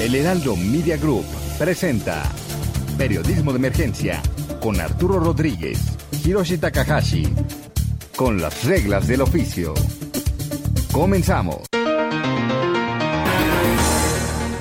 El Heraldo Media Group presenta Periodismo de Emergencia con Arturo Rodríguez, Hiroshi Takahashi, con las reglas del oficio. Comenzamos.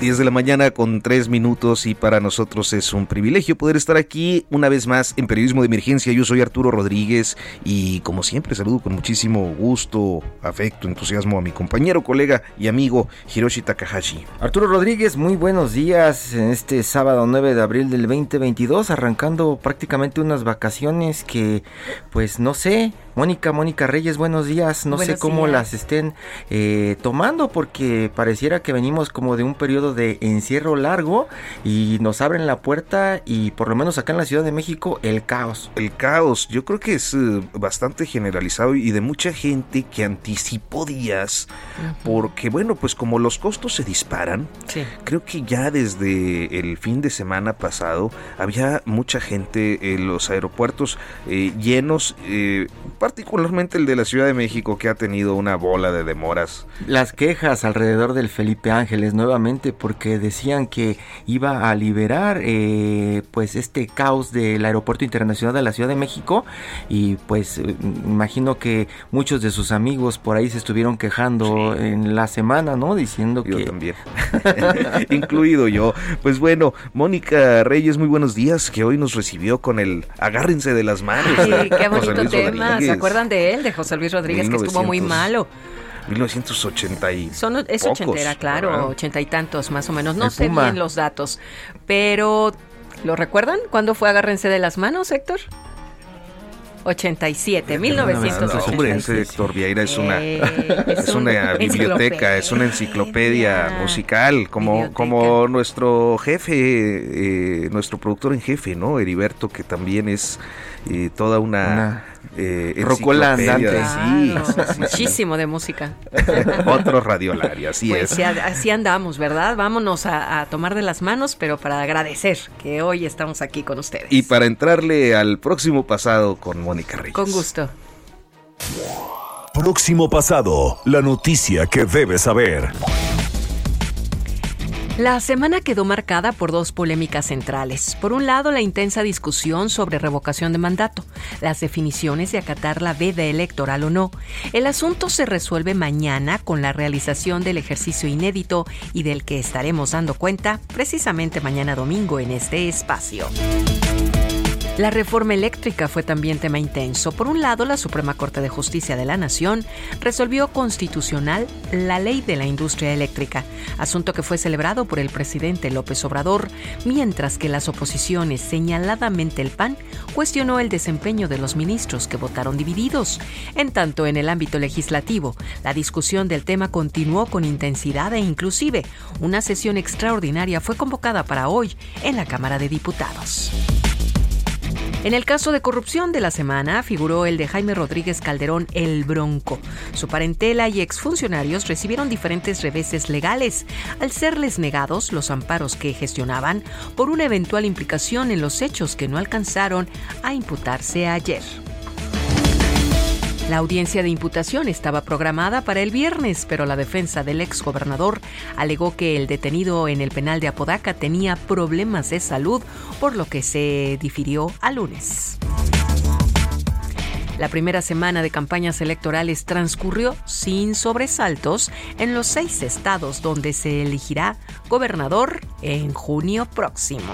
10 de la mañana con 3 minutos y para nosotros es un privilegio poder estar aquí una vez más en Periodismo de Emergencia. Yo soy Arturo Rodríguez y como siempre saludo con muchísimo gusto, afecto, entusiasmo a mi compañero, colega y amigo Hiroshi Takahashi. Arturo Rodríguez, muy buenos días en este sábado 9 de abril del 2022, arrancando prácticamente unas vacaciones que pues no sé, Mónica, Mónica Reyes, buenos días. No sé cómo las estén eh, tomando porque pareciera que venimos como de un periodo de encierro largo y nos abren la puerta y por lo menos acá en la Ciudad de México el caos. El caos, yo creo que es eh, bastante generalizado y de mucha gente que anticipó días porque bueno, pues como los costos se disparan, creo que ya desde el fin de semana pasado había mucha gente en los aeropuertos eh, llenos particularmente el de la Ciudad de México que ha tenido una bola de demoras. Las quejas alrededor del Felipe Ángeles nuevamente porque decían que iba a liberar eh, pues este caos del aeropuerto internacional de la Ciudad de México y pues eh, imagino que muchos de sus amigos por ahí se estuvieron quejando en la semana, ¿no? Diciendo yo que... también, incluido yo. Pues bueno, Mónica Reyes, muy buenos días, que hoy nos recibió con el agárrense de las manos. Sí, qué bonito tema. ¿Se acuerdan de él, de José Luis Rodríguez, que estuvo muy malo? 1980 y Son, es ochentera, claro, ochenta y tantos más o menos. No sé bien los datos, pero ¿lo recuerdan? ¿Cuándo fue Agárrense de las manos, Héctor? 87, 1987. hombre, ese Héctor Vieira es una, es, una biblioteca, es una enciclopedia musical, como, como nuestro jefe, eh, nuestro productor en jefe, ¿no? Heriberto, que también es eh, toda una eh, Rocola andante. Sí, Muchísimo de música. Otro radiolario, así pues es. Así andamos, ¿verdad? Vámonos a, tomar de las manos, pero para agradecer que hoy estamos aquí con ustedes. Y para entrarle al próximo pasado con Mónica Reyes. Con gusto. Próximo pasado, la noticia que debes saber. La semana quedó marcada por dos polémicas centrales. Por un lado, la intensa discusión sobre revocación de mandato, las definiciones de acatar la veda electoral o no. El asunto se resuelve mañana con la realización del ejercicio inédito y del que estaremos dando cuenta precisamente mañana domingo en este espacio. La reforma eléctrica fue también tema intenso. Por un lado, la Suprema Corte de Justicia de la Nación resolvió constitucional la ley de la industria eléctrica, asunto que fue celebrado por el presidente López Obrador, mientras que las oposiciones, señaladamente el PAN, cuestionó el desempeño de los ministros que votaron divididos. En tanto, en el ámbito legislativo, la discusión del tema continuó con intensidad e inclusive una sesión extraordinaria fue convocada para hoy en la Cámara de Diputados. En el caso de corrupción de la semana figuró el de Jaime Rodríguez Calderón el Bronco. Su parentela y exfuncionarios recibieron diferentes reveses legales al serles negados los amparos que gestionaban por una eventual implicación en los hechos que no alcanzaron a imputarse ayer. La audiencia de imputación estaba programada para el viernes, pero la defensa del exgobernador alegó que el detenido en el penal de Apodaca tenía problemas de salud, por lo que se difirió a lunes. La primera semana de campañas electorales transcurrió sin sobresaltos en los seis estados donde se elegirá gobernador en junio próximo.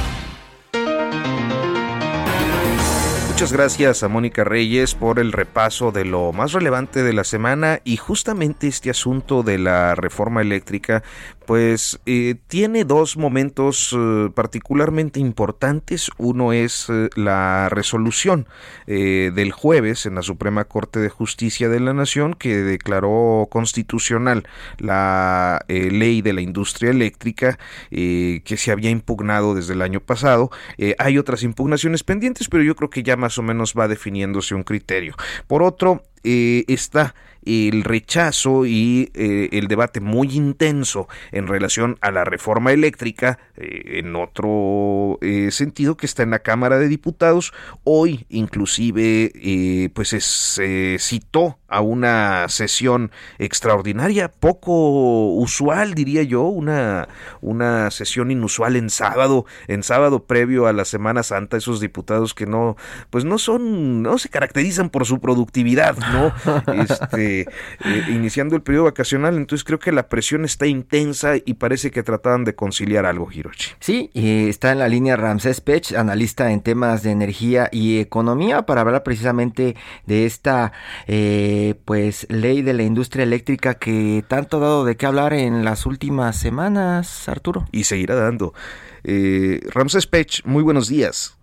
Muchas gracias a Mónica Reyes por el repaso de lo más relevante de la semana y justamente este asunto de la reforma eléctrica pues eh, tiene dos momentos eh, particularmente importantes. Uno es eh, la resolución del jueves en la Suprema Corte de Justicia de la Nación que declaró constitucional la ley de la industria eléctrica que se había impugnado desde el año pasado. hay otras impugnaciones pendientes, pero yo creo que ya más o menos va definiéndose un criterio. Por otro, está el rechazo y eh, el debate muy intenso en relación a la reforma eléctrica, eh, en otro eh, sentido que está en la Cámara de Diputados. Hoy inclusive pues se citó a una sesión extraordinaria, poco usual diría yo, una, una sesión inusual en sábado, en sábado previo a la Semana Santa, esos diputados que no, pues no son, no se caracterizan por su productividad, ¿no? Este, eh, iniciando el periodo vacacional, entonces creo que la presión está intensa y parece que trataban de conciliar algo, Hiroshi. Sí, y está en la línea Ramsés Pech, analista en temas de energía y economía, para hablar precisamente de esta eh, pues ley de la industria eléctrica que tanto ha dado de qué hablar en las últimas semanas, Arturo. Y seguirá dando. Eh, Ramsés Pech, muy buenos días.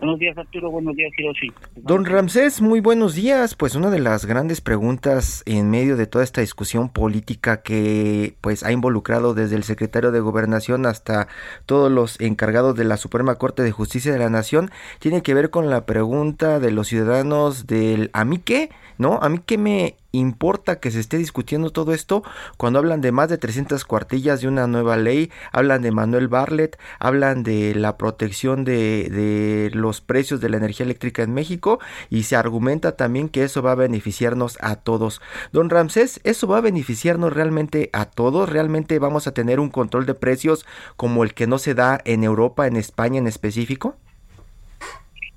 Buenos días, Arturo. Buenos días, Hiroshi. Don Ramsés, muy buenos días. Pues una de las grandes preguntas en medio de toda esta discusión política que pues ha involucrado desde el secretario de Gobernación hasta todos los encargados de la Suprema Corte de Justicia de la Nación tiene que ver con la pregunta de los ciudadanos del ¿a mí qué? ¿No? ¿A mí qué me importa que se esté discutiendo todo esto cuando hablan de más de 300 cuartillas de una nueva ley, hablan de Manuel Barlet, hablan de la protección de, los precios de la energía eléctrica en México y se argumenta también que eso va a beneficiarnos a todos. Don Ramsés, ¿eso va a beneficiarnos realmente a todos? ¿Realmente vamos a tener un control de precios como el que no se da en Europa, en España en específico?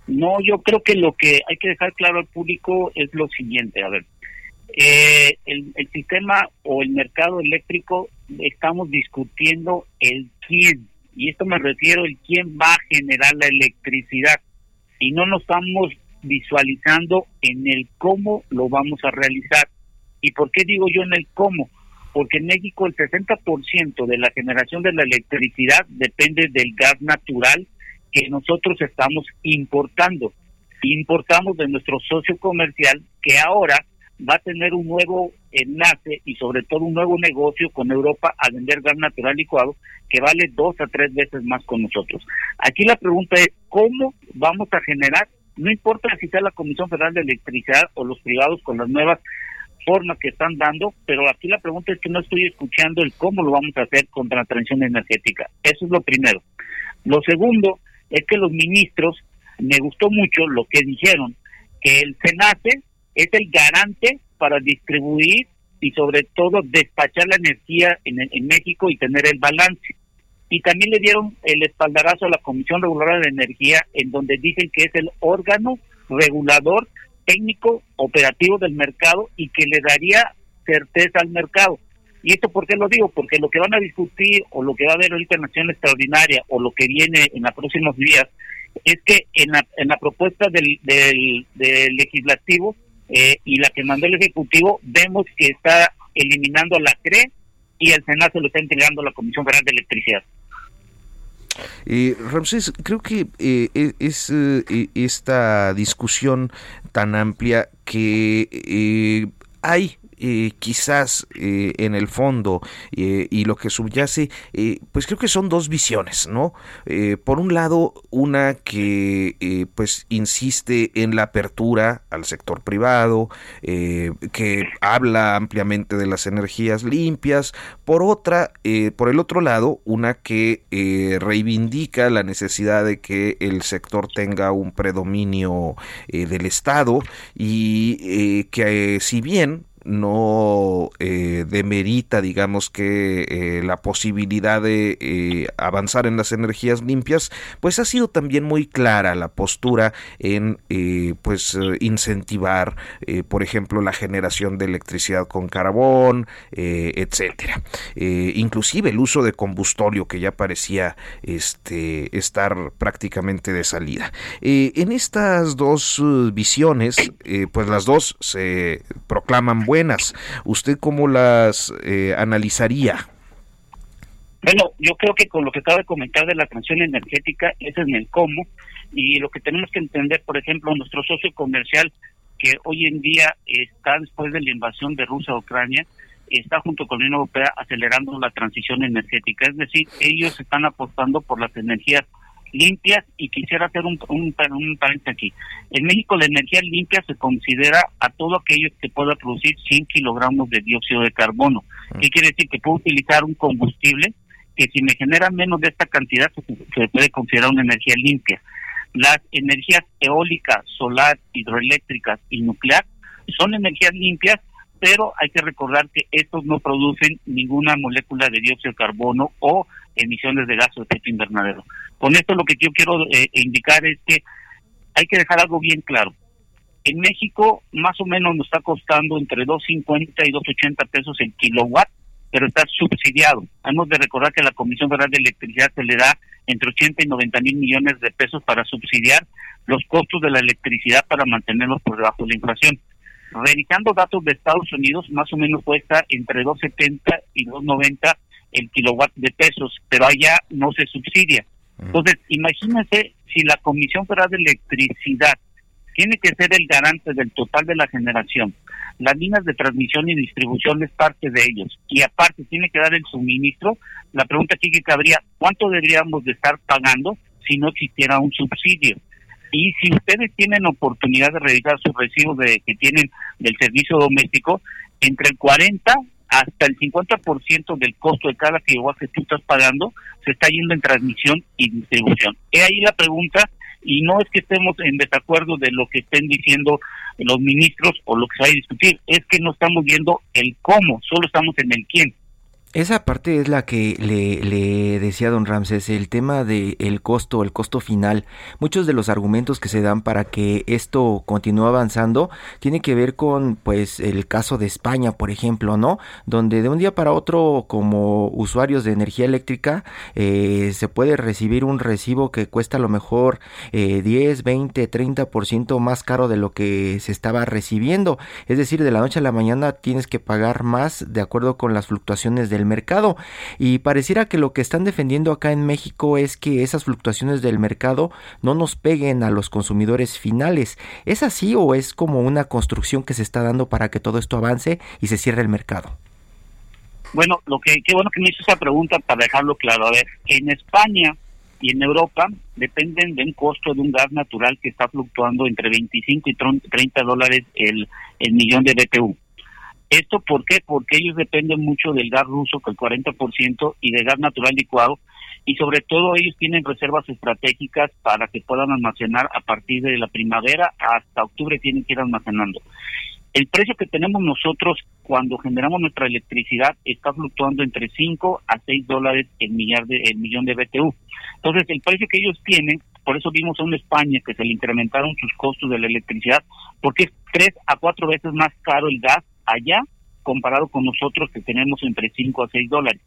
No, yo creo que lo que hay que dejar claro al público es lo siguiente. A ver, eh, el, sistema o el mercado eléctrico estamos discutiendo el quién y esto me refiero el quién va a generar la electricidad y no nos estamos visualizando en el cómo lo vamos a realizar. Y por qué digo yo en el cómo porque en México el 60% de la generación de la electricidad depende del gas natural que nosotros estamos importando. Importamos de nuestro socio comercial que ahora va a tener un nuevo enlace y sobre todo un nuevo negocio con Europa a vender gas natural licuado que vale dos a tres veces más con nosotros. Aquí la pregunta es, ¿cómo vamos a generar? No importa si sea la Comisión Federal de Electricidad o los privados con las nuevas formas que están dando, pero aquí la pregunta es que no estoy escuchando el cómo lo vamos a hacer contra la transición energética. Eso es lo primero. Lo segundo es que los ministros, me gustó mucho lo que dijeron, que el SENACE es el garante para distribuir y sobre todo despachar la energía en, México y tener el balance. Y también le dieron el espaldarazo a la Comisión Reguladora de Energía, en donde dicen que es el órgano regulador técnico operativo del mercado y que le daría certeza al mercado. ¿Y esto por qué lo digo? Porque lo que van a discutir o lo que va a haber ahorita en Nación Extraordinaria o lo que viene en los próximos días es que en la, en la propuesta del, del legislativo eh, y la que mandó el Ejecutivo, vemos que está eliminando la CRE y el Senado se lo está entregando a la Comisión Federal de Electricidad. Eh, Ramsés, creo que eh, e, es eh, esta discusión tan amplia que hay eh, quizás eh, en el fondo eh, y lo que subyace, pues creo que son dos visiones, ¿no? por un lado, una que pues insiste en la apertura al sector privado, que habla ampliamente de las energías limpias, por otra, por el otro lado, una que reivindica la necesidad de que el sector tenga un predominio del Estado y que si bien no eh, demerita, digamos que eh, la posibilidad de eh, avanzar en las energías limpias, pues ha sido también muy clara la postura en pues incentivar, por ejemplo, la generación de electricidad con carbón, etcétera. inclusive el uso de combustorio que ya parecía este, estar prácticamente de salida. en estas dos visiones, pues las dos se proclaman buenas. ¿Usted cómo las eh, analizaría? Bueno, yo creo que con lo que acaba de comentar de la transición energética, ese es el cómo, y lo que tenemos que entender, por ejemplo, nuestro socio comercial, que hoy en día está después de la invasión de Rusia a Ucrania, está junto con la Unión Europea acelerando la transición energética, es decir, ellos están apostando por las energías limpias y quisiera hacer un, un, un paréntesis aquí. En México la energía limpia se considera a todo aquello que pueda producir 100 kilogramos de dióxido de carbono. Mm. ¿Qué quiere decir? Que puedo utilizar un combustible que si me genera menos de esta cantidad se puede considerar una energía limpia. Las energías eólica, solar, hidroeléctricas y nuclear son energías limpias, pero hay que recordar que estos no producen ninguna molécula de dióxido de carbono o emisiones de gases de efecto invernadero. Con esto lo que yo quiero eh, indicar es que hay que dejar algo bien claro. En México más o menos nos está costando entre 2.50 y 2.80 pesos el kilowatt, pero está subsidiado. Hemos de recordar que la Comisión Federal de Electricidad se le da entre 80 y 90 mil millones de pesos para subsidiar los costos de la electricidad para mantenerlos por debajo de la inflación. Revisando datos de Estados Unidos, más o menos cuesta entre 2.70 y 2.90 el kilowatt de pesos, pero allá no se subsidia. Entonces, imagínense si la Comisión Federal de Electricidad tiene que ser el garante del total de la generación, las líneas de transmisión y distribución es parte de ellos, y aparte tiene que dar el suministro, la pregunta aquí que cabría, ¿cuánto deberíamos de estar pagando si no existiera un subsidio? Y si ustedes tienen oportunidad de revisar sus recibos de, que tienen del servicio doméstico, entre el 40 hasta el 50% del costo de cada kilowatt que tú estás pagando se está yendo en transmisión y distribución. He ahí la pregunta, y no es que estemos en desacuerdo de lo que estén diciendo los ministros o lo que se va a discutir, es que no estamos viendo el cómo, solo estamos en el quién. Esa parte es la que le, decía don Ramses, el tema del el costo, el costo final. Muchos de los argumentos que se dan para que esto continúe avanzando tiene que ver con pues el caso de España, por ejemplo, ¿no? Donde de un día para otro como usuarios de energía eléctrica eh, se puede recibir un recibo que cuesta a lo mejor eh, 10, 20, 30% más caro de lo que se estaba recibiendo. Es decir, de la noche a la mañana tienes que pagar más de acuerdo con las fluctuaciones de mercado. Y pareciera que lo que están defendiendo acá en México es que esas fluctuaciones del mercado no nos peguen a los consumidores finales. ¿Es así o es como una construcción que se está dando para que todo esto avance y se cierre el mercado? Bueno, lo que qué bueno que me hizo esa pregunta para dejarlo claro. A ver, en España y en Europa dependen de un costo de un gas natural que está fluctuando entre 25 y 30 dólares el, el millón de BTU. ¿Esto por qué? Porque ellos dependen mucho del gas ruso, que el 40%, y de gas natural licuado, y sobre todo ellos tienen reservas estratégicas para que puedan almacenar a partir de la primavera hasta octubre tienen que ir almacenando. El precio que tenemos nosotros cuando generamos nuestra electricidad está fluctuando entre 5 a 6 dólares el, millar de, el millón de BTU. Entonces, el precio que ellos tienen, por eso vimos a una España que se le incrementaron sus costos de la electricidad, porque es 3 a 4 veces más caro el gas allá comparado con nosotros que tenemos entre 5 a 6 dólares.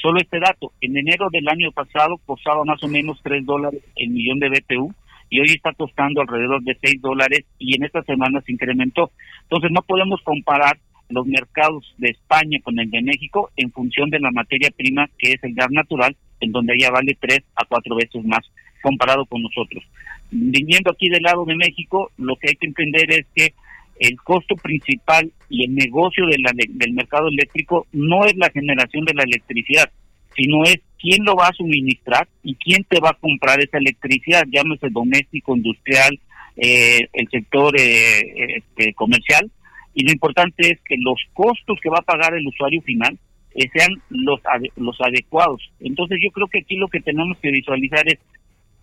Solo este dato, en enero del año pasado costaba más o menos 3 dólares el millón de BTU y hoy está costando alrededor de 6 dólares y en esta semana se incrementó. Entonces no podemos comparar los mercados de España con el de México en función de la materia prima que es el gas natural, en donde ya vale 3 a 4 veces más comparado con nosotros. Viniendo aquí del lado de México, lo que hay que entender es que el costo principal y el negocio de del mercado eléctrico no es la generación de la electricidad, sino es quién lo va a suministrar y quién te va a comprar esa electricidad, llámese doméstico, industrial, eh, el sector eh, este, comercial. Y lo importante es que los costos que va a pagar el usuario final eh, sean los, los adecuados. Entonces yo creo que aquí lo que tenemos que visualizar es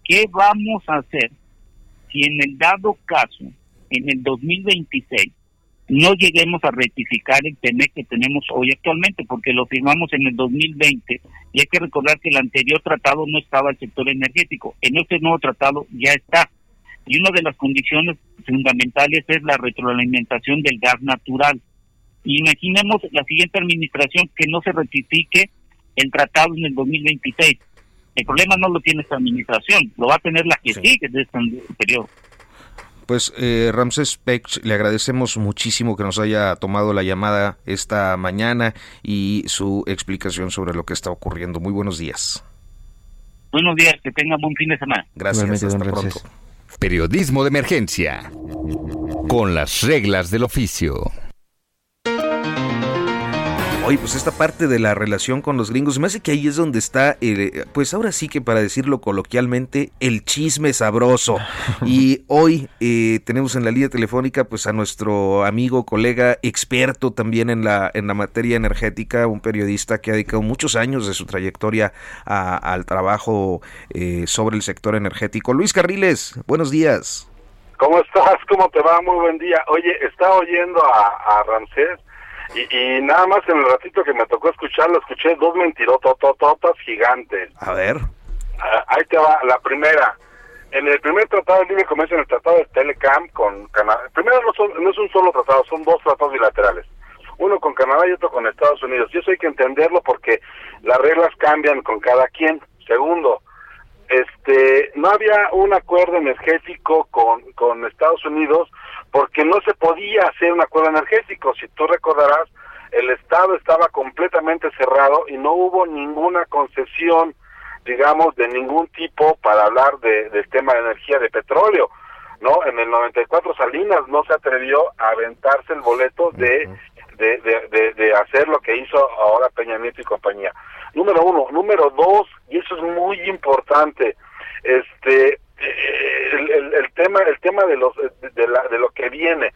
qué vamos a hacer si en el dado caso en el 2026 no lleguemos a rectificar el TEMEC que tenemos hoy actualmente, porque lo firmamos en el 2020 y hay que recordar que el anterior tratado no estaba el sector energético. En este nuevo tratado ya está. Y una de las condiciones fundamentales es la retroalimentación del gas natural. Imaginemos la siguiente administración que no se rectifique el tratado en el 2026. El problema no lo tiene esta administración, lo va a tener la que sigue de este periodo. Pues eh, Ramsés Pech, le agradecemos muchísimo que nos haya tomado la llamada esta mañana y su explicación sobre lo que está ocurriendo. Muy buenos días. Buenos días, que tengan buen fin de semana. Gracias, hasta pronto. Periodismo de emergencia, con las reglas del oficio. Oye, pues esta parte de la relación con los gringos, me hace que ahí es donde está, eh, pues ahora sí que para decirlo coloquialmente, el chisme sabroso. Y hoy eh, tenemos en la línea telefónica pues a nuestro amigo, colega, experto también en la, en la materia energética, un periodista que ha dedicado muchos años de su trayectoria al trabajo eh, sobre el sector energético. Luis Carriles, buenos días. ¿Cómo estás? ¿Cómo te va? Muy buen día. Oye, está oyendo a, a Ramsés y, nada más en el ratito que me tocó escucharlo, escuché dos mentirototototas gigantes. A ver. Ah, ahí te va, la primera. En el primer tratado de libre comercio, en el tratado de Telecam con Canadá, primero no, son, no es un solo tratado, son dos tratados bilaterales. Uno con Canadá y otro con Estados Unidos. Y eso hay que entenderlo porque las reglas cambian con cada quien. Segundo, este, no había un acuerdo energético con, con Estados Unidos porque no se podía hacer un acuerdo energético. Si tú recordarás, el Estado estaba completamente cerrado y no hubo ninguna concesión, digamos, de ningún tipo para hablar de, del tema de energía de petróleo. ¿no? En el 94 Salinas no se atrevió a aventarse el boleto de, de, de, de, hacer lo que hizo ahora Peña Nieto y compañía. Número uno. Número dos, y eso es muy importante, este el, el, tema el tema de los de, la, de lo que viene.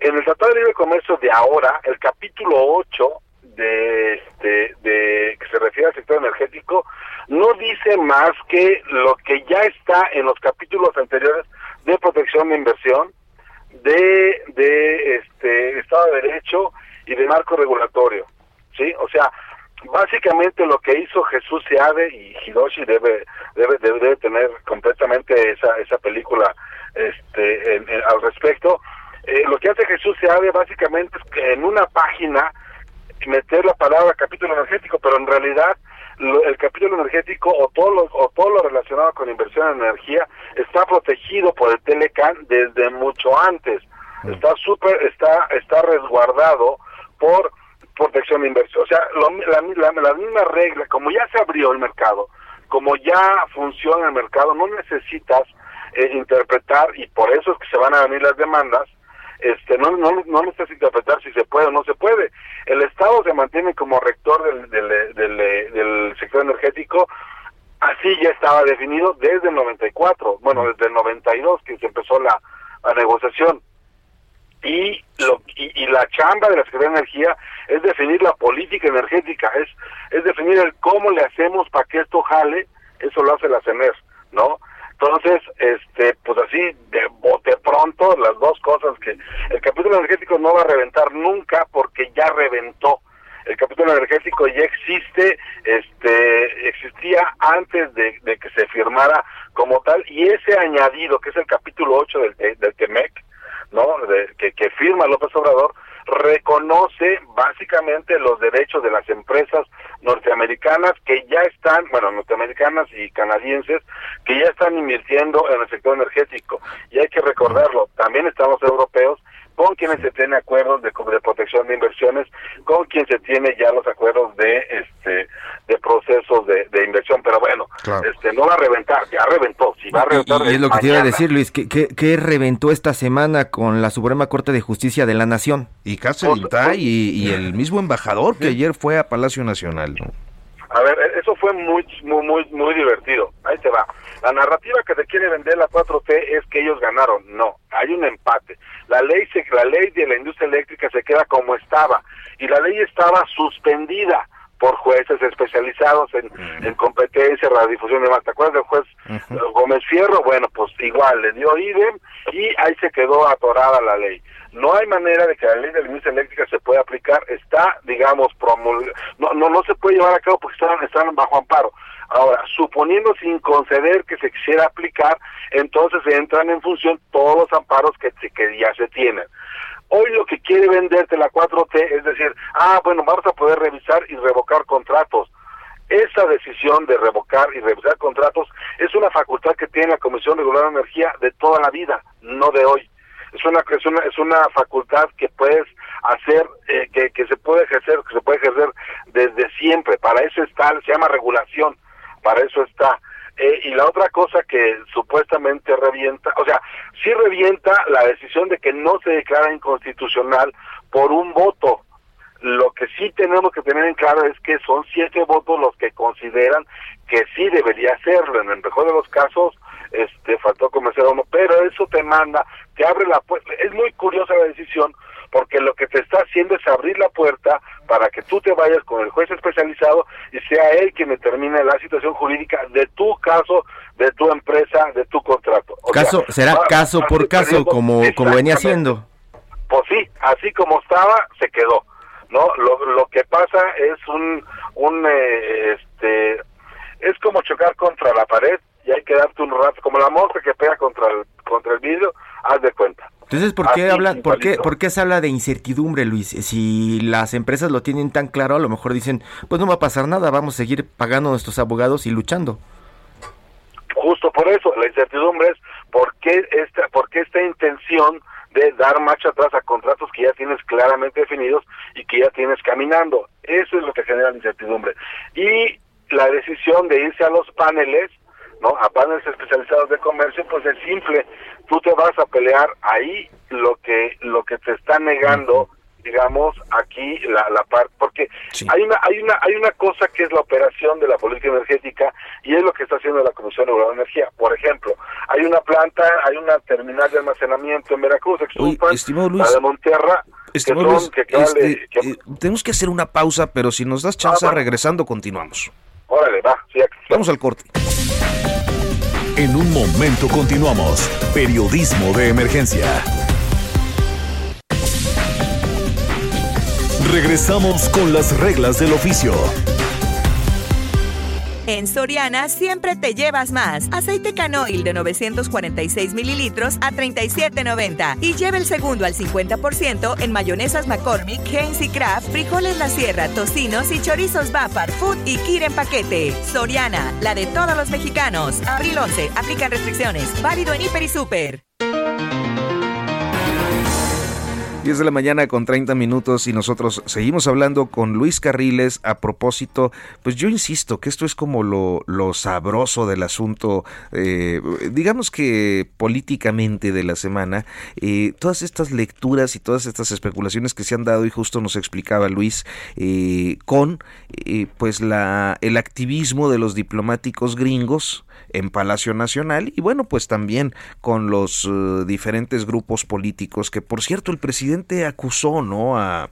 En el Tratado de Libre Comercio de ahora el capítulo 8 de, este, de que se refiere al sector energético no dice más que lo que ya está en los capítulos anteriores de protección de inversión de de este Estado de Derecho y de marco regulatorio sí o sea básicamente lo que hizo Jesús Seade y Hiroshi debe debe debe, tener completamente esa esa película este al respecto eh, lo que hace Jesús Seade básicamente es que en una página meter la palabra capítulo energético pero en realidad el capítulo energético o todo lo o todo lo relacionado con inversión en energía está protegido por el Telecan desde mucho antes mm. está súper está está resguardado por protección de inversión. O sea, la, la, misma regla, como ya se abrió el mercado, como ya funciona el mercado, no necesitas eh, interpretar, y por eso es que se van a venir las demandas, este no, no, no necesitas interpretar si se puede o no se puede. El Estado se mantiene como rector del, del, sector energético, así ya estaba definido desde el 94, bueno, desde el 92 que se empezó la, la negociación y, lo, y, la chamba de la Secretaría de Energía es definir la política energética, es, es definir el cómo le hacemos para que esto jale, eso lo hace la CENER, ¿no? Entonces, este, pues así, de bote pronto, las dos cosas que el capítulo energético no va a reventar nunca porque ya reventó. El capítulo energético ya existe, este, existía antes de, que se firmara como tal, y ese añadido, que es el capítulo 8 del, del TEMEC, ¿no? que, que firma López Obrador, reconoce básicamente los derechos de las empresas norteamericanas que ya están, bueno, norteamericanas y canadienses, que ya están invirtiendo en el sector energético. Y hay que recordarlo, también están los europeos con quienes se tiene acuerdos de, de, protección de inversiones, con quien se tiene ya los acuerdos de este de procesos de, inversión, pero bueno, este no va a reventar, ya reventó, si va a reventar. Y, es lo que te iba a decir, Luis, que, que, reventó esta semana con la Suprema Corte de Justicia de la Nación. Y Catherine y, y el mismo embajador que ayer fue a Palacio Nacional, ¿no? A ver, e-, eso fue muy, muy, muy, muy divertido. Ahí te va. La narrativa que te quiere vender la 4T es que ellos ganaron. No, hay un empate. La ley, se, la ley de la industria eléctrica se queda como estaba y la ley estaba suspendida por jueces especializados en, en competencia, radiodifusión y demás. ¿Te acuerdas del juez Gómez Fierro? Bueno, pues igual, le dio IDEM y ahí se quedó atorada la ley. No hay manera de que la ley de la industria eléctrica se pueda aplicar, está, digamos, promul no, no, no se puede llevar a cabo porque están, están bajo amparo. Ahora, suponiendo sin conceder que se quisiera aplicar, entonces entran en función todos los amparos que, que ya se tienen. Hoy lo que quiere venderte la 4T es decir, ah, bueno, vamos a poder revisar y revocar contratos. Esa decisión de revocar y revisar contratos es una facultad que tiene la Comisión Regular de Energía de toda la vida, no de hoy. Es una, es una, es una facultad que puedes hacer, eh, que, que se puede ejercer, que se puede ejercer desde siempre. Para eso está, se llama regulación, para eso está. Eh, y la otra cosa que supuestamente revienta, o sea, sí revienta la decisión de que no se declara inconstitucional por un voto. Lo que sí tenemos que tener en claro es que son siete votos los que consideran que sí debería hacerlo. En el mejor de los casos, este faltó convencer a uno, pero eso te manda, te abre la puerta. Es muy curiosa la decisión porque lo que te está haciendo es abrir la puerta para que tú te vayas con el juez especializado y sea él quien determine la situación jurídica de tu caso, de tu empresa, de tu contrato. caso será caso por caso como como venía haciendo. Pues sí, así como estaba se quedó. No, lo, lo que pasa es un un eh, este es como chocar contra la pared y hay que darte un rato como la mosca que pega contra el contra el vidrio, haz de cuenta. Entonces, ¿por qué, hablan, ¿por, qué, ¿por qué se habla de incertidumbre, Luis? Si las empresas lo tienen tan claro, a lo mejor dicen, pues no va a pasar nada, vamos a seguir pagando a nuestros abogados y luchando. Justo por eso, la incertidumbre es por qué esta, por qué esta intención de dar marcha atrás a contratos que ya tienes claramente definidos y que ya tienes caminando. Eso es lo que genera la incertidumbre. Y la decisión de irse a los paneles, ¿no? A paneles especializados de comercio, pues es simple. Tú te vas a pelear ahí lo que lo que te está negando digamos aquí la, la parte porque hay una hay una hay una cosa que es la operación de la política energética y es lo que está haciendo la Comisión Reguladora de Energía. Por ejemplo hay una planta hay una terminal de almacenamiento en Veracruz la de Monterra este, eh, tenemos que hacer una pausa pero si nos das chance ah, regresando continuamos órale va vamos al corte en un momento continuamos. Periodismo de emergencia. Regresamos con las reglas del oficio. En Soriana siempre te llevas más. Aceite canoil de 946 mililitros a 37.90. Y lleva el segundo al 50% en mayonesas McCormick, Heinz y Kraft, frijoles La Sierra, tocinos y chorizos Bafar, Food y Kir en paquete. Soriana, la de todos los mexicanos. Abril 11. Aplican restricciones. Válido en Hiper y Super. 10 de la mañana con 30 minutos y nosotros seguimos hablando con Luis Carriles a propósito, pues yo insisto que esto es como lo, lo sabroso del asunto, eh, digamos que políticamente de la semana, eh, todas estas lecturas y todas estas especulaciones que se han dado y justo nos explicaba Luis eh, con pues la, el activismo de los diplomáticos gringos en Palacio Nacional y bueno, pues también con los eh, diferentes grupos políticos que por cierto el presidente acusó, ¿no? A,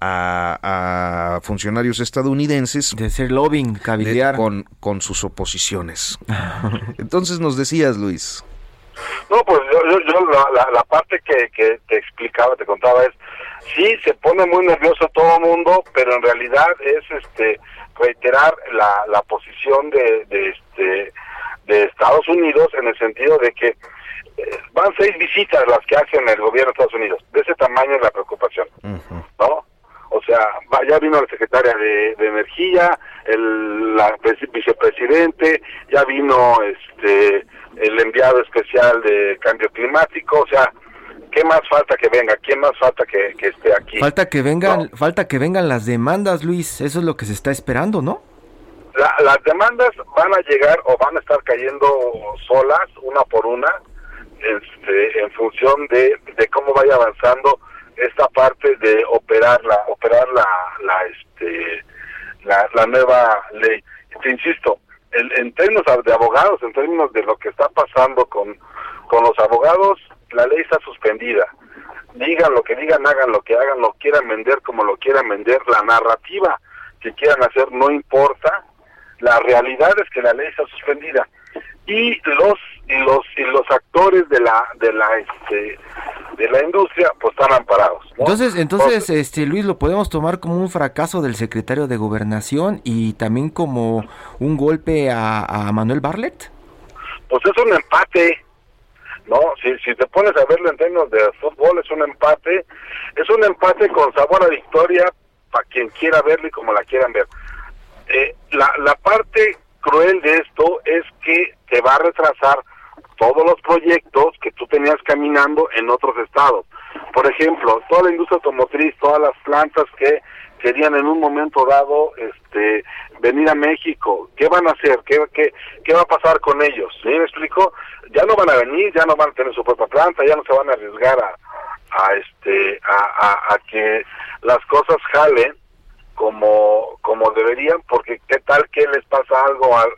a, funcionarios estadounidenses de ser lobbying, cavilar con, con sus oposiciones. Entonces nos decías, Luis. No, pues yo, yo, la, la, parte que, que te explicaba, te contaba es, sí, se pone muy nervioso todo el mundo, pero en realidad es este reiterar la, la posición de, de este de Estados Unidos en el sentido de que eh, van seis visitas las que hacen el gobierno de Estados Unidos. De ese tamaño es la preocupación, ¿no? O sea, ya vino la secretaria de, Energía, el la vicepresidente, ya vino este el enviado especial de cambio climático, o sea, ¿qué más falta que venga? ¿Quién más falta que, esté aquí? Falta que vengan, falta que vengan las demandas, Luis. Eso es lo que se está esperando, ¿no? Las demandas van a llegar o van a estar cayendo solas, una por una, este, en función de, de cómo vaya avanzando esta parte de operar la, operar la, la, este, la, la nueva ley. Te insisto, en términos de abogados, en términos de lo que está pasando con, con los abogados, la ley está suspendida. Digan lo que digan, hagan lo que hagan, lo quieran vender como lo quieran vender, la narrativa que quieran hacer, no importa. La realidad es que la ley está suspendida. Y los y los y los actores de la de la este de la industria pues están amparados entonces entonces este Luis lo podemos tomar como un fracaso del secretario de gobernación y también como un golpe a, a Manuel Barlet pues es un empate no si si te pones a verlo en términos de fútbol es un empate es un empate con sabor a victoria para quien quiera verlo y como la quieran ver eh, la la parte cruel de esto es que te va a retrasar todos los proyectos que tú tenías caminando en otros estados. Por ejemplo, toda la industria automotriz, todas las plantas que querían en un momento dado este venir a México, ¿qué van a hacer? ¿Qué, qué, qué va a pasar con ellos? ¿Sí me explico? Ya no van a venir, ya no van a tener su propia planta, ya no se van a arriesgar a este a, a que las cosas jalen como como deberían porque qué tal que les pasa algo al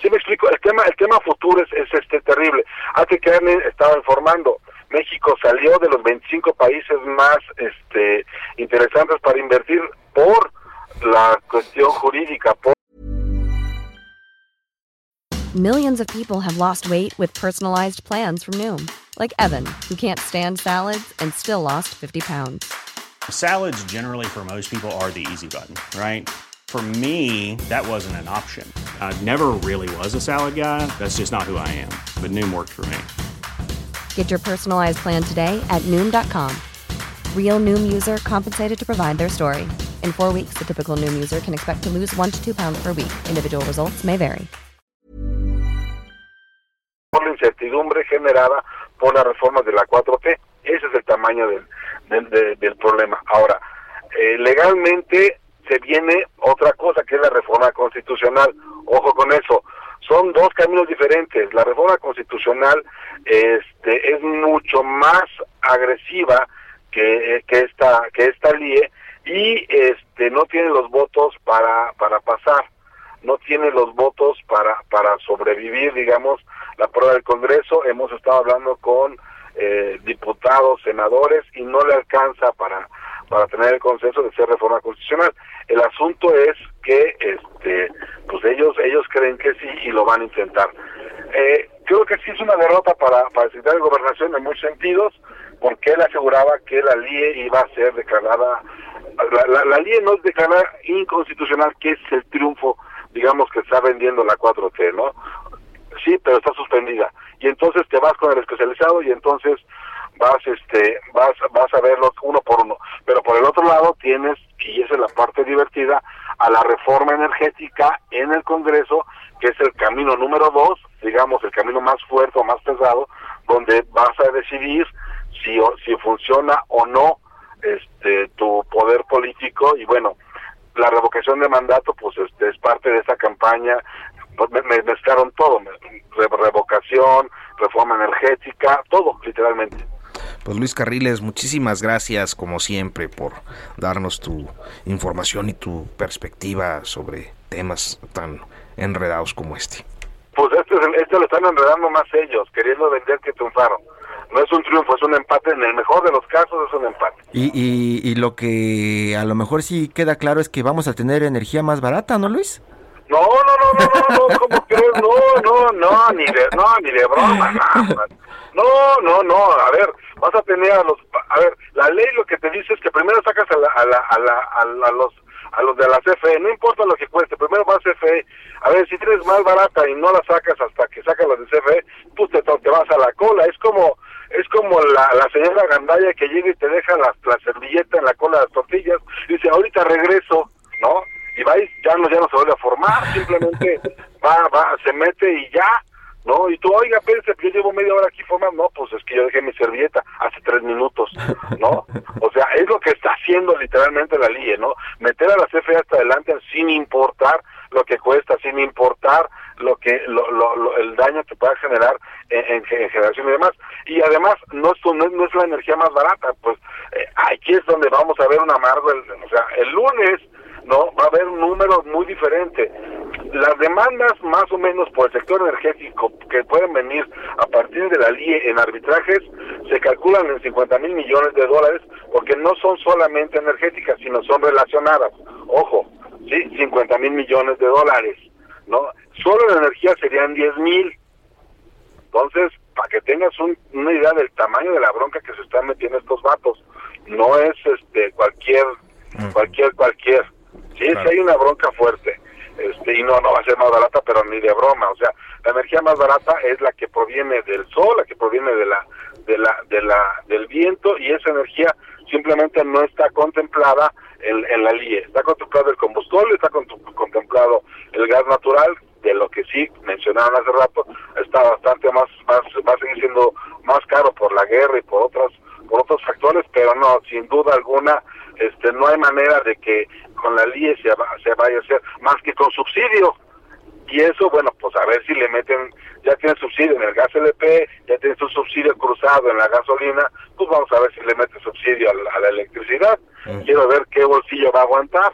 sí me explico el tema el tema futuro es, es este terrible hace que estaba informando México salió de los 25 países más este interesantes para invertir por la cuestión jurídica por Millions of people have lost weight with personalized plans from Noom, like Evan, who can't stand salads and still lost 50 pounds. Salads, generally, for most people, are the easy button, right? For me, that wasn't an option. I never really was a salad guy. That's just not who I am. But Noom worked for me. Get your personalized plan today at Noom.com. Real Noom user compensated to provide their story. In four weeks, the typical Noom user can expect to lose one to two pounds per week. Individual results may vary. Por la incertidumbre generada por la reforma de la 4T. Ese es el tamaño del, del, del, del problema. Ahora, eh, legalmente se viene otra cosa que es la reforma constitucional. Ojo con eso. Son dos caminos diferentes. La reforma constitucional este, es mucho más agresiva que, que esta que esta LIE y este no tiene los votos para para pasar no tiene los votos para para sobrevivir digamos la prueba del Congreso hemos estado hablando con eh, diputados, senadores y no le alcanza para para tener el consenso de ser reforma constitucional. El asunto es que este pues ellos ellos creen que sí y lo van a intentar. Eh, creo que sí es una derrota para, para el secretario de Gobernación en muchos sentidos, porque él aseguraba que la LIE iba a ser declarada, la, la, la LIE no es declarada inconstitucional, que es el triunfo, digamos, que está vendiendo la 4T, ¿no? Sí, pero está suspendida. Y entonces te vas con el especializado y entonces vas este vas vas a verlos uno por uno. Pero por el otro lado tienes y esa es la parte divertida a la reforma energética en el Congreso que es el camino número dos digamos el camino más fuerte o más pesado donde vas a decidir si si funciona o no este tu poder político. Y bueno la revocación de mandato pues este es parte de esa campaña me, me mezclaron todo revocación reforma energética todo literalmente pues Luis Carriles, muchísimas gracias como siempre por darnos tu información y tu perspectiva sobre temas tan enredados como este. Pues este, este lo están enredando más ellos, queriendo vender que triunfaron. No es un triunfo, es un empate. En el mejor de los casos es un empate. Y, y, y lo que a lo mejor sí queda claro es que vamos a tener energía más barata, ¿no, Luis? No, no, no, no, no, ¿cómo crees? No, no, no, ni de, no, ni de broma, no, no, no, a ver, vas a tener a los, a ver, la ley lo que te dice es que primero sacas a la, a la, a la, a, los, a los de la CFE, no importa lo que cueste, primero vas a CFE, a ver, si tienes más barata y no la sacas hasta que sacas las de CFE, tú te, te vas a la cola, es como, es como la, la señora Gandaya que llega y te deja la, la servilleta en la cola de las tortillas, y dice, ahorita regreso, y ya no, ya no se vuelve a formar, simplemente va, va, se mete y ya, ¿no? Y tú, oiga, pense, yo llevo media hora aquí formando, no, pues es que yo dejé mi servilleta hace tres minutos, ¿no? O sea, es lo que está haciendo literalmente la LIE, ¿no? Meter a la CFE hasta adelante sin importar lo que cuesta, sin importar lo que lo, lo, lo el daño que pueda generar en, en, en, generación y demás. Y además, no es, no, no es la energía más barata, pues eh, aquí es donde vamos a ver un amargo, el, o sea, el lunes no va a haber un número muy diferente. Las demandas más o menos por el sector energético que pueden venir a partir de la LIE en arbitrajes se calculan en 50 mil millones de dólares porque no son solamente energéticas, sino son relacionadas. Ojo, ¿sí? 50 mil millones de dólares, ¿no? Solo en energía serían 10 mil. Entonces, para que tengas una idea del tamaño de la bronca que se están metiendo estos vatos, no es este cualquier, cualquier, cualquier. Sí, sí hay una bronca fuerte. Este, y no, no va a ser más barata, pero ni de broma. O sea, la energía más barata es la que proviene del sol, la que proviene de la, de la, de la, del viento, y esa energía simplemente no está contemplada en, en la LIE. Está contemplado el combustible, está contemplado el gas natural, de lo que sí mencionaron hace rato, está bastante más, más, va a seguir siendo más caro por la guerra y por otros, por otros factores, pero no, sin duda alguna, este, no hay manera de que con la LIE se, se vaya a hacer más que con subsidio. Y eso, bueno, pues a ver si le meten, ya tienen subsidio en el gas LP, ya tienen su subsidio cruzado en la gasolina, pues vamos a ver si le meten subsidio a la, electricidad. Quiero ver qué bolsillo va a aguantar,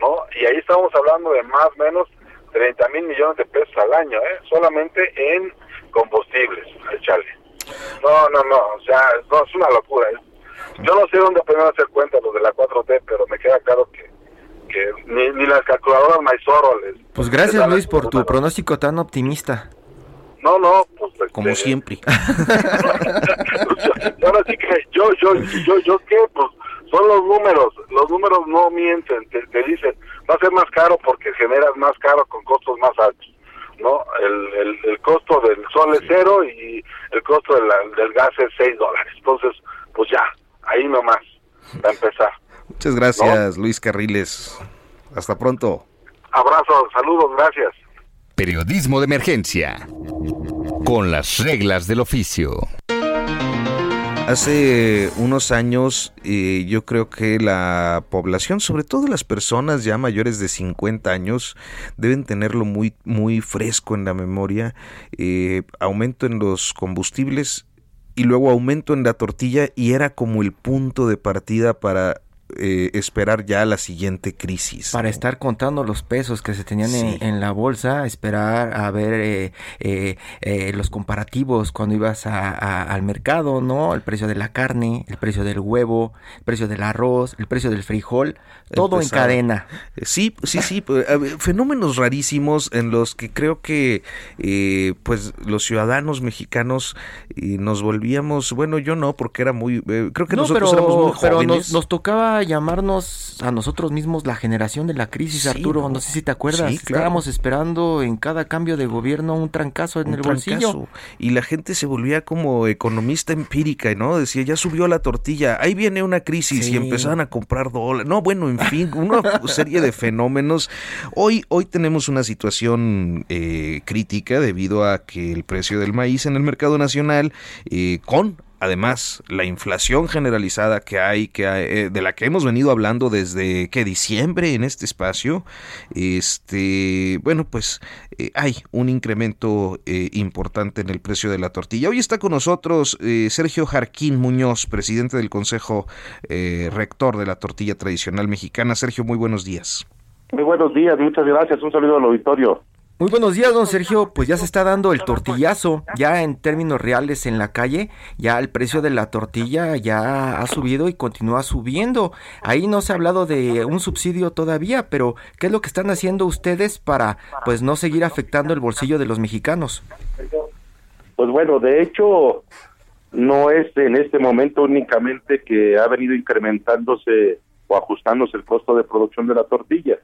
¿no? Y ahí estamos hablando de más o menos 30 mil millones de pesos al año, ¿eh? Solamente en combustibles, échale. No, no, no, o sea, no, es una locura. ¿eh? Yo no sé dónde aprender a hacer cuenta los de la 4T, pero me queda claro que, que ni, ni las calculadoras Maizoro les... Pues gracias Luis por tu pronóstico tan optimista. No, no, pues... Este, Como siempre. ahora sí que yo, yo, yo, yo, ¿qué? Pues son los números, los números no mienten, te, te dicen, va a ser más caro porque generas más caro con costos más altos. ¿No? El, el, costo del sol es cero y el costo del gas es seis dólares. Entonces, pues ya, ahí nomás, a empezar. Muchas gracias, Luis Carriles. Hasta pronto. Abrazo, saludos, gracias. Periodismo de emergencia. Con las reglas del oficio. Hace unos años eh, yo creo que la población, sobre todo las personas ya mayores de 50 años, deben tenerlo muy, muy fresco en la memoria. Eh, aumento en los combustibles y luego aumento en la tortilla y era como el punto de partida para eh, esperar ya la siguiente crisis. Para estar contando los pesos que se tenían en, la bolsa, esperar a ver eh, eh, los comparativos cuando ibas al mercado, ¿no? El precio de la carne, el precio del huevo, el precio del arroz, el precio del frijol, todo en cadena. Sí, sí, sí, pues, fenómenos rarísimos en los que creo que pues los ciudadanos mexicanos nos volvíamos, bueno, yo no, porque era muy, creo que nosotros éramos muy jóvenes. nos tocaba llamarnos a nosotros mismos la generación de la crisis, Arturo. No sé si te acuerdas. Estábamos esperando en cada cambio de gobierno un trancazo en el bolsillo. Y la gente se volvía como economista empírica, ¿no? Decía, ya subió la tortilla, ahí viene una crisis y empezaban a comprar dólares. No, bueno, en fin, una serie de fenómenos. Hoy, hoy tenemos una situación eh, crítica debido a que el precio del maíz en el mercado nacional, eh, con además la inflación generalizada que hay, que eh, de la que hemos venido hablando desde que diciembre en este espacio, este, bueno, pues eh, hay un incremento eh, importante en el precio de la tortilla. Hoy está con nosotros Sergio Jarquín Muñoz, presidente del Consejo Rector de la Tortilla Tradicional Mexicana. Sergio, muy buenos días. Muy buenos días, muchas gracias. Un saludo al auditorio. Muy buenos días, don Sergio. Pues ya se está dando el tortillazo, ya en términos reales en la calle, ya el precio de la tortilla ya ha subido y continúa subiendo. Ahí no se ha hablado de un subsidio todavía, pero ¿qué es lo que están haciendo ustedes para pues no seguir afectando el bolsillo de los mexicanos? Pues bueno, de hecho no es en este momento únicamente que ha venido incrementándose o ajustándose el costo de producción de la tortilla.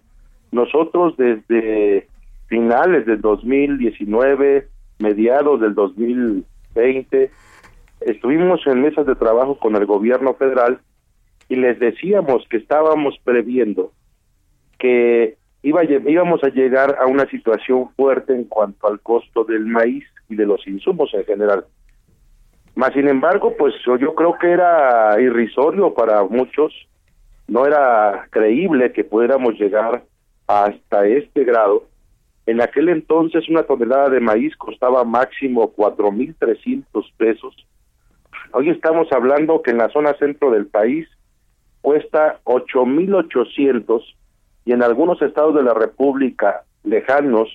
Nosotros desde finales del 2019, mediados del 2020, estuvimos en mesas de trabajo con el gobierno federal y les decíamos que estábamos previendo que iba, íbamos a llegar a una situación fuerte en cuanto al costo del maíz y de los insumos en general. Más sin embargo, pues yo creo que era irrisorio para muchos, no era creíble que pudiéramos llegar hasta este grado en aquel entonces una tonelada de maíz costaba máximo 4.300 pesos. Hoy estamos hablando que en la zona centro del país cuesta 8.800 y en algunos estados de la República lejanos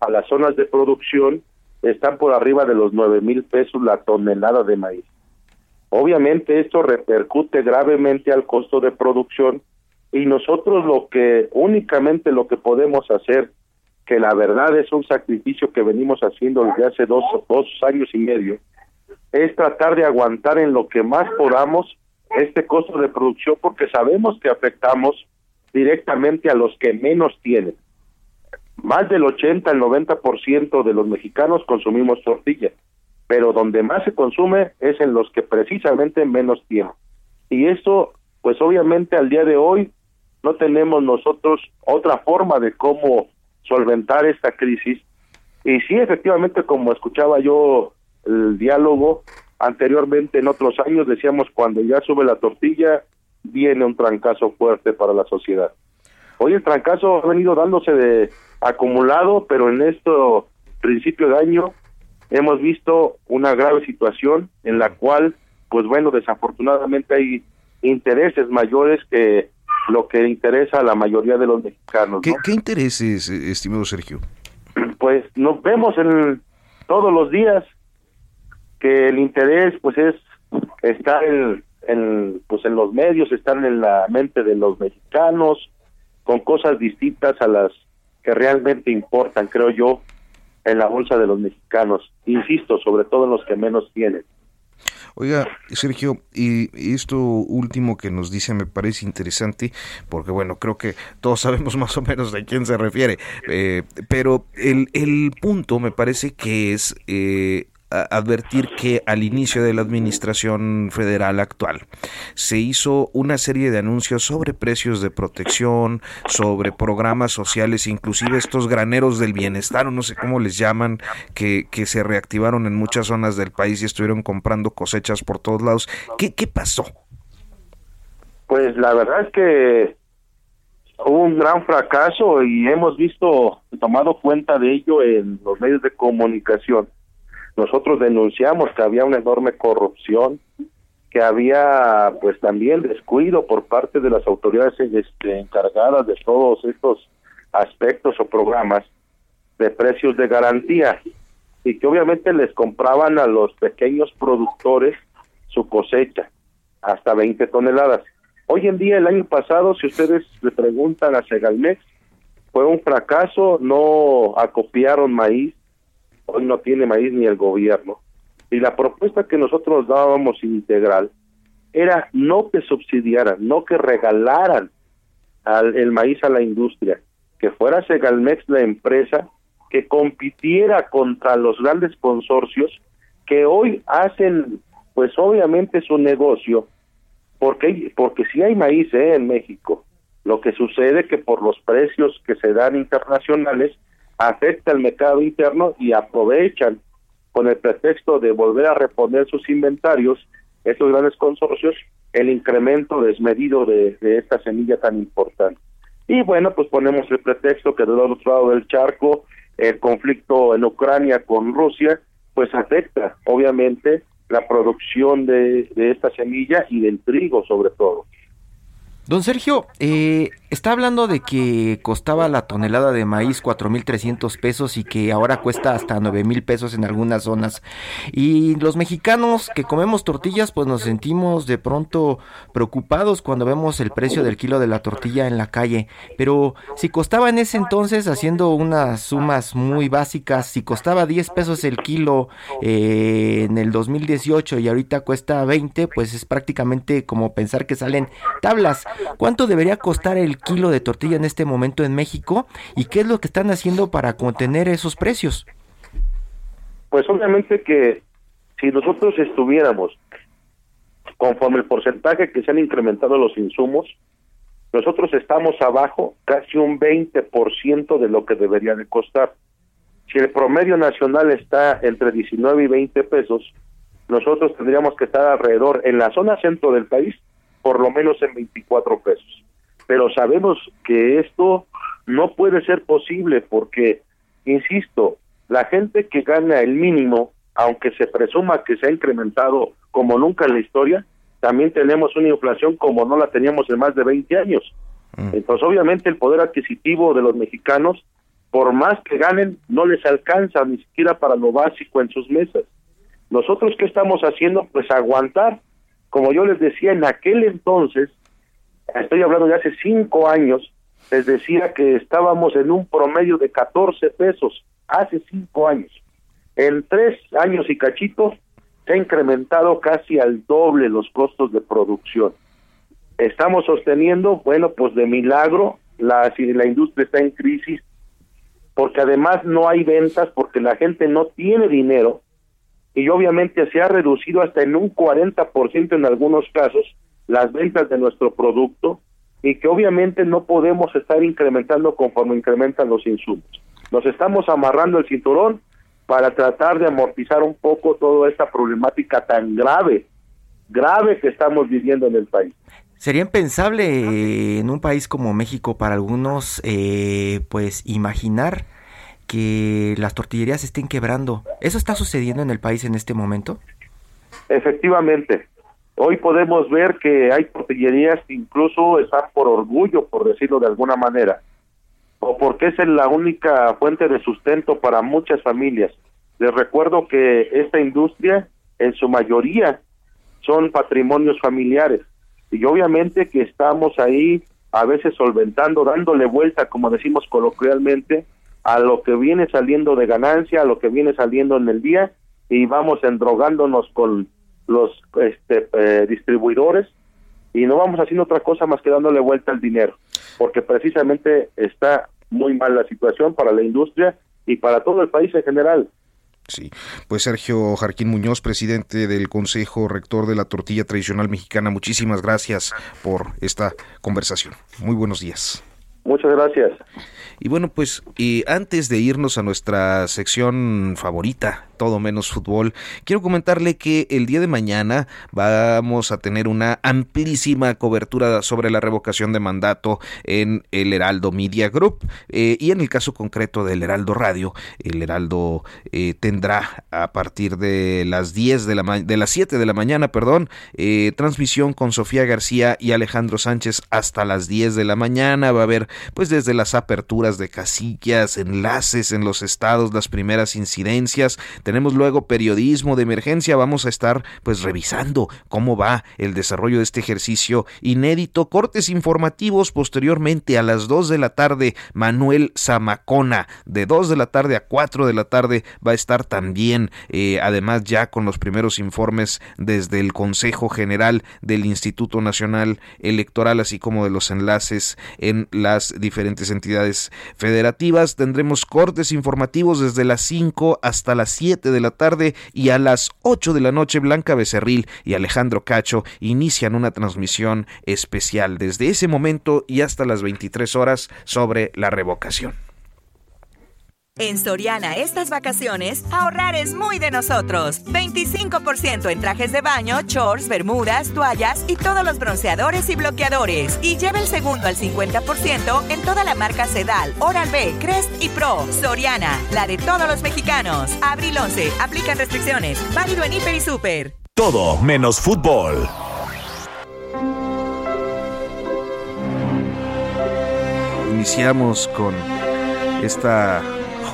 a las zonas de producción están por arriba de los 9.000 pesos la tonelada de maíz. Obviamente esto repercute gravemente al costo de producción y nosotros lo que únicamente lo que podemos hacer que la verdad es un sacrificio que venimos haciendo desde hace dos, dos años y medio, es tratar de aguantar en lo que más podamos este costo de producción porque sabemos que afectamos directamente a los que menos tienen. Más del 80 al 90% de los mexicanos consumimos tortilla, pero donde más se consume es en los que precisamente menos tienen. Y eso, pues obviamente al día de hoy no tenemos nosotros otra forma de cómo solventar esta crisis. Y sí, efectivamente, como escuchaba yo el diálogo anteriormente en otros años, decíamos cuando ya sube la tortilla, viene un trancazo fuerte para la sociedad. Hoy el trancazo ha venido dándose de acumulado, pero en este principio de año hemos visto una grave situación en la cual, pues bueno, desafortunadamente hay intereses mayores que lo que interesa a la mayoría de los mexicanos. ¿Qué, intereses, estimado Sergio? Pues nos vemos en todos los días que el interés pues es estar en, pues en los medios, estar en la mente de los mexicanos con cosas distintas a las que realmente importan, creo yo, en la bolsa de los mexicanos. Insisto, sobre todo en los que menos tienen. Oiga, Sergio, y esto último que nos dice me parece interesante, porque bueno, creo que todos sabemos más o menos de quién se refiere, eh, pero el, el, punto me parece que es eh, advertir que al inicio de la administración federal actual se hizo una serie de anuncios sobre precios de protección, sobre programas sociales, inclusive estos graneros del bienestar, o no sé cómo les llaman, que, que se reactivaron en muchas zonas del país y estuvieron comprando cosechas por todos lados. ¿Qué, qué pasó? Pues la verdad es que hubo un gran fracaso y hemos visto, tomado cuenta de ello en los medios de comunicación nosotros denunciamos que había una enorme corrupción, que había pues también descuido por parte de las autoridades este, encargadas de todos estos aspectos o programas de precios de garantía y que obviamente les compraban a los pequeños productores su cosecha hasta 20 toneladas. Hoy en día, el año pasado, si ustedes le preguntan a Segalmex, fue un fracaso, no acopiaron maíz, hoy no tiene maíz ni el gobierno. Y la propuesta que nosotros dábamos integral era no que subsidiaran, no que regalaran al, el maíz a la industria, que fuera Segalmex la empresa que compitiera contra los grandes consorcios que hoy hacen pues obviamente su negocio porque porque si hay maíz ¿eh? en México lo que sucede que por los precios que se dan internacionales afecta el mercado interno y aprovechan con el pretexto de volver a reponer sus inventarios estos grandes consorcios el incremento desmedido de, esta semilla tan importante. Y bueno, pues ponemos el pretexto que del otro lado del charco el conflicto en Ucrania con Rusia, pues afecta obviamente la producción de, de esta semilla y del trigo sobre todo. Don Sergio, eh, está hablando de que costaba la tonelada de maíz 4.300 pesos y que ahora cuesta hasta 9.000 pesos en algunas zonas. Y los mexicanos que comemos tortillas, pues nos sentimos de pronto preocupados cuando vemos el precio del kilo de la tortilla en la calle. Pero si costaba en ese entonces, haciendo unas sumas muy básicas, si costaba 10 pesos el kilo eh, en el 2018 y ahorita cuesta 20, pues es prácticamente como pensar que salen tablas. ¿Cuánto debería costar el kilo de tortilla en este momento en México? ¿Y qué es lo que están haciendo para contener esos precios? Pues obviamente que si nosotros estuviéramos conforme el porcentaje que se han incrementado los insumos, nosotros estamos abajo casi un 20% de lo que debería de costar. Si el promedio nacional está entre 19 y 20 pesos, nosotros tendríamos que estar alrededor en la zona centro del país por lo menos en 24 pesos. Pero sabemos que esto no puede ser posible porque, insisto, la gente que gana el mínimo, aunque se presuma que se ha incrementado como nunca en la historia, también tenemos una inflación como no la teníamos en más de 20 años. Mm. Entonces, obviamente, el poder adquisitivo de los mexicanos, por más que ganen, no les alcanza ni siquiera para lo básico en sus mesas. Nosotros, ¿qué estamos haciendo? Pues aguantar como yo les decía, en aquel entonces estoy hablando de hace cinco años, les decía que estábamos en un promedio de 14 pesos hace cinco años. En tres años y cachitos se ha incrementado casi al doble los costos de producción. Estamos sosteniendo, bueno, pues de milagro, la, la industria está en crisis, porque además no hay ventas, porque la gente no tiene dinero, y obviamente se ha reducido hasta en un 40% en algunos casos las ventas de nuestro producto, y que obviamente no podemos estar incrementando conforme incrementan los insumos. Nos estamos amarrando el cinturón para tratar de amortizar un poco toda esta problemática tan grave, grave que estamos viviendo en el país. ¿Sería impensable eh, en un país como México para algunos, eh, pues, imaginar que las tortillerías estén quebrando? ¿Eso está sucediendo en el país en este momento? Efectivamente. Hoy podemos ver que hay tortillerías que incluso están por orgullo, por decirlo de alguna manera, o porque es la única fuente de sustento para muchas familias. Les recuerdo que esta industria, en su mayoría, son patrimonios familiares y obviamente que estamos ahí a veces solventando, dándole vuelta, como decimos coloquialmente, a lo que viene saliendo de ganancia, a lo que viene saliendo en el día y vamos endrogándonos con los este, eh, distribuidores y no vamos haciendo otra cosa más que dándole vuelta al dinero, porque precisamente está muy mal la situación para la industria y para todo el país en general. Sí, pues Sergio Jarquín Muñoz, presidente del Consejo Rector de la Tortilla Tradicional Mexicana, muchísimas gracias por esta conversación. Muy buenos días. Muchas gracias. Y bueno, pues antes de irnos a nuestra sección favorita, todo menos fútbol, quiero comentarle que el día de mañana vamos a tener una amplísima cobertura sobre la revocación de mandato en el Heraldo Media Group eh, y en el caso concreto del Heraldo Radio, el Heraldo eh, tendrá a partir de las 10 de la de las 7 de la mañana, perdón, eh, transmisión con Sofía García y Alejandro Sánchez hasta las 10 de la mañana, va a haber pues desde las aperturas de casillas, enlaces en los estados, las primeras incidencias. Tenemos luego periodismo de emergencia. Vamos a estar pues revisando cómo va el desarrollo de este ejercicio inédito. Cortes informativos posteriormente a las 2 de la tarde. Manuel Zamacona. De 2 de la tarde a 4 de la tarde va a estar también, eh, además ya con los primeros informes desde el Consejo General del Instituto Nacional Electoral, así como de los enlaces en las diferentes entidades federativas. Tendremos cortes informativos desde las 5 hasta las 7 de la tarde y a las 8 de la noche Blanca Becerril y Alejandro Cacho inician una transmisión especial desde ese momento y hasta las 23 horas sobre la revocación. En Soriana estas vacaciones, ahorrar es muy de nosotros. 25% en trajes de baño, shorts, bermudas, toallas y todos los bronceadores y bloqueadores. Y lleva el segundo al 50% en toda la marca Sedal, Oral-B, Crest y Pro. Soriana, la de todos los mexicanos. Abril 11, aplican restricciones. Válido en Hiper y Super. Todo menos fútbol. Iniciamos con esta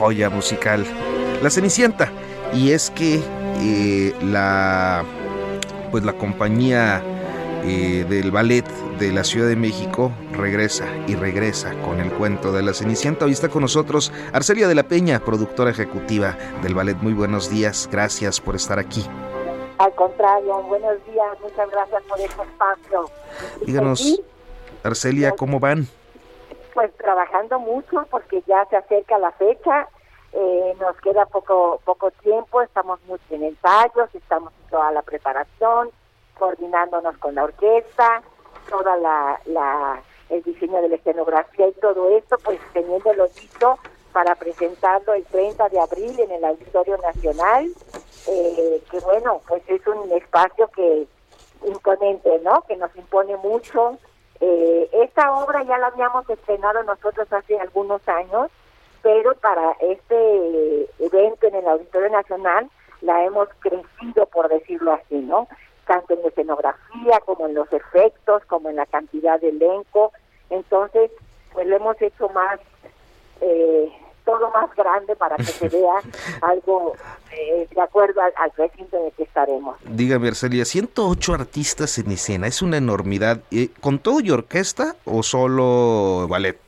joya musical, La Cenicienta. Y es que eh, la, pues la compañía eh, del ballet de la Ciudad de México regresa y regresa con el cuento de la Cenicienta. Hoy está con nosotros Arcelia de la Peña, productora ejecutiva del ballet. Muy buenos días, gracias por estar aquí. Al contrario, buenos días, muchas gracias por este espacio. Díganos, Arcelia, ¿cómo van? Pues trabajando mucho porque ya se acerca la fecha, eh, nos queda poco poco tiempo, estamos mucho en ensayos, estamos en toda la preparación, coordinándonos con la orquesta, toda la, el diseño de la escenografía y todo esto, pues teniéndolo listo para presentarlo el 30 de abril en el Auditorio Nacional, eh, que bueno, pues es un espacio que imponente, ¿no? Que nos impone mucho, eh, esta obra ya la habíamos estrenado nosotros hace algunos años, pero para este evento en el Auditorio Nacional la hemos crecido, por decirlo así, ¿no? Tanto en la escenografía como en los efectos, como en la cantidad de elenco. Entonces, pues lo hemos hecho más, eh, todo más grande para que se vea algo eh, de acuerdo al, al, recinto en el que estaremos. Dígame, Arcelia, 108 artistas en escena, es una enormidad. Eh, ¿Con todo y orquesta o solo ballet?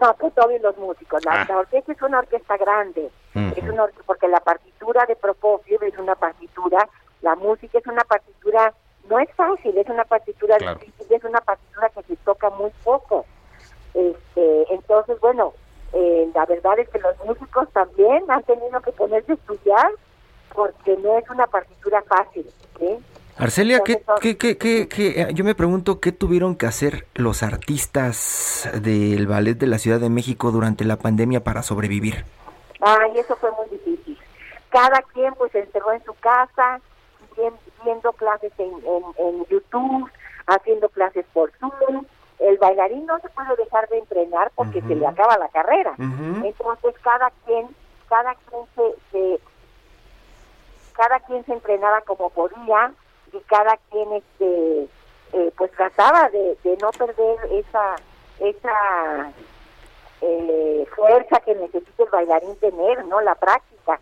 No, con todo y los músicos. La, ah. orquesta es una orquesta grande, es una porque la partitura de Prokofiev es una partitura, la música es una partitura, no es fácil, es una partitura difícil, es una partitura que se toca muy poco. Este, entonces, bueno, eh, la verdad es que los músicos también han tenido que ponerse a estudiar porque no es una partitura fácil. Arcelia, ¿qué, qué, qué, qué, yo me pregunto qué tuvieron que hacer los artistas del ballet de la Ciudad de México durante la pandemia para sobrevivir. Ay, eso fue muy difícil. Cada quien pues se encerró en su casa, viendo clases en, en YouTube, haciendo clases por Zoom, el bailarín no se puede dejar de entrenar porque se le acaba la carrera. Entonces cada quien, cada quien se, cada quien se entrenaba como podía y cada quien este eh, pues trataba de, no perder esa esa eh, fuerza que necesita el bailarín tener, ¿no? La práctica.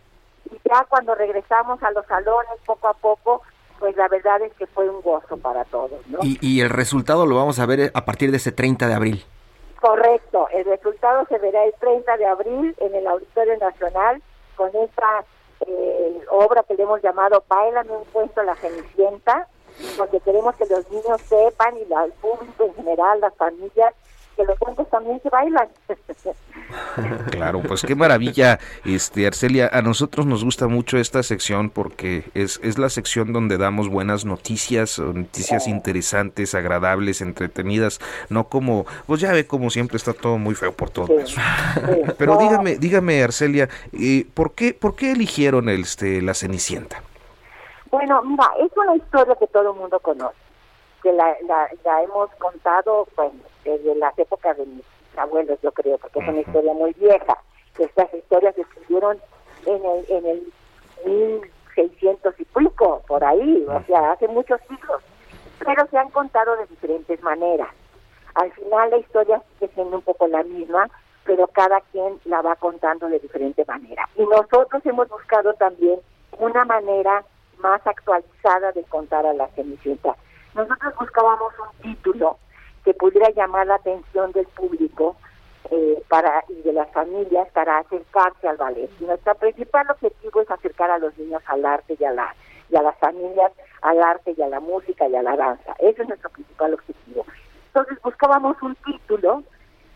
Y ya cuando regresamos a los salones poco a poco, pues la verdad es que fue un gozo para todos. ¿no? Y, el resultado lo vamos a ver a partir de ese 30 de abril. Correcto, el resultado se verá el 30 de abril en el Auditorio Nacional con esta eh, obra que le hemos llamado Bailame un cuento a la Cenicienta, porque queremos que los niños sepan y la, el público en general, las familias, que los cuentos también se bailan. Claro, pues qué maravilla, este Arcelia. A nosotros nos gusta mucho esta sección porque es, es la sección donde damos buenas noticias, noticias interesantes, agradables, entretenidas, no como, pues ya ve como siempre está todo muy feo por todo Pero dígame, dígame Arcelia, eh, ¿por qué, por qué eligieron este la Cenicienta? Bueno, mira, es una historia que todo el mundo conoce, que la, la, hemos contado, bueno, desde las épocas de mis abuelos, yo creo, porque es una historia muy vieja. Estas historias se escribieron en el, en el 1600 y pico, por ahí, o sea, hace muchos siglos, pero se han contado de diferentes maneras. Al final la historia sigue siendo un poco la misma, pero cada quien la va contando de diferente manera. Y nosotros hemos buscado también una manera más actualizada de contar a la Cenicienta. Nosotros buscábamos un título que pudiera llamar la atención del público eh, para y de las familias para acercarse al ballet. nuestro principal objetivo es acercar a los niños al arte y a, la, y a las familias al arte y a la música y a la danza. Ese es nuestro principal objetivo. Entonces buscábamos un título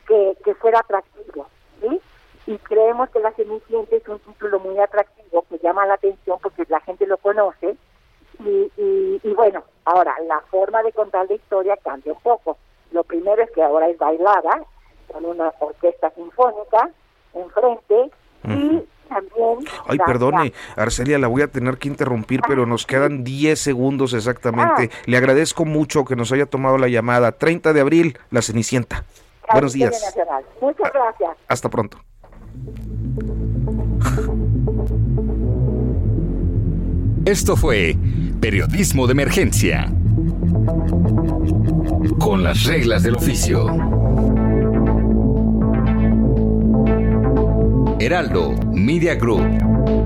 que, que fuera atractivo, ¿sí? Y creemos que La Cenicienta es un título muy atractivo que llama la atención porque la gente lo conoce. Y, y, y bueno, ahora la forma de contar la historia cambia un poco lo primero es que ahora es bailada con una orquesta sinfónica enfrente y también... Ay, perdone, Arcelia, la voy a tener que interrumpir, pero nos quedan 10 segundos exactamente. Ah. Le agradezco mucho que nos haya tomado la llamada. 30 de abril, La Cenicienta. Buenos días. Muchas gracias. Hasta pronto. Esto fue Periodismo de Emergencia con las reglas del oficio. Heraldo Media Group.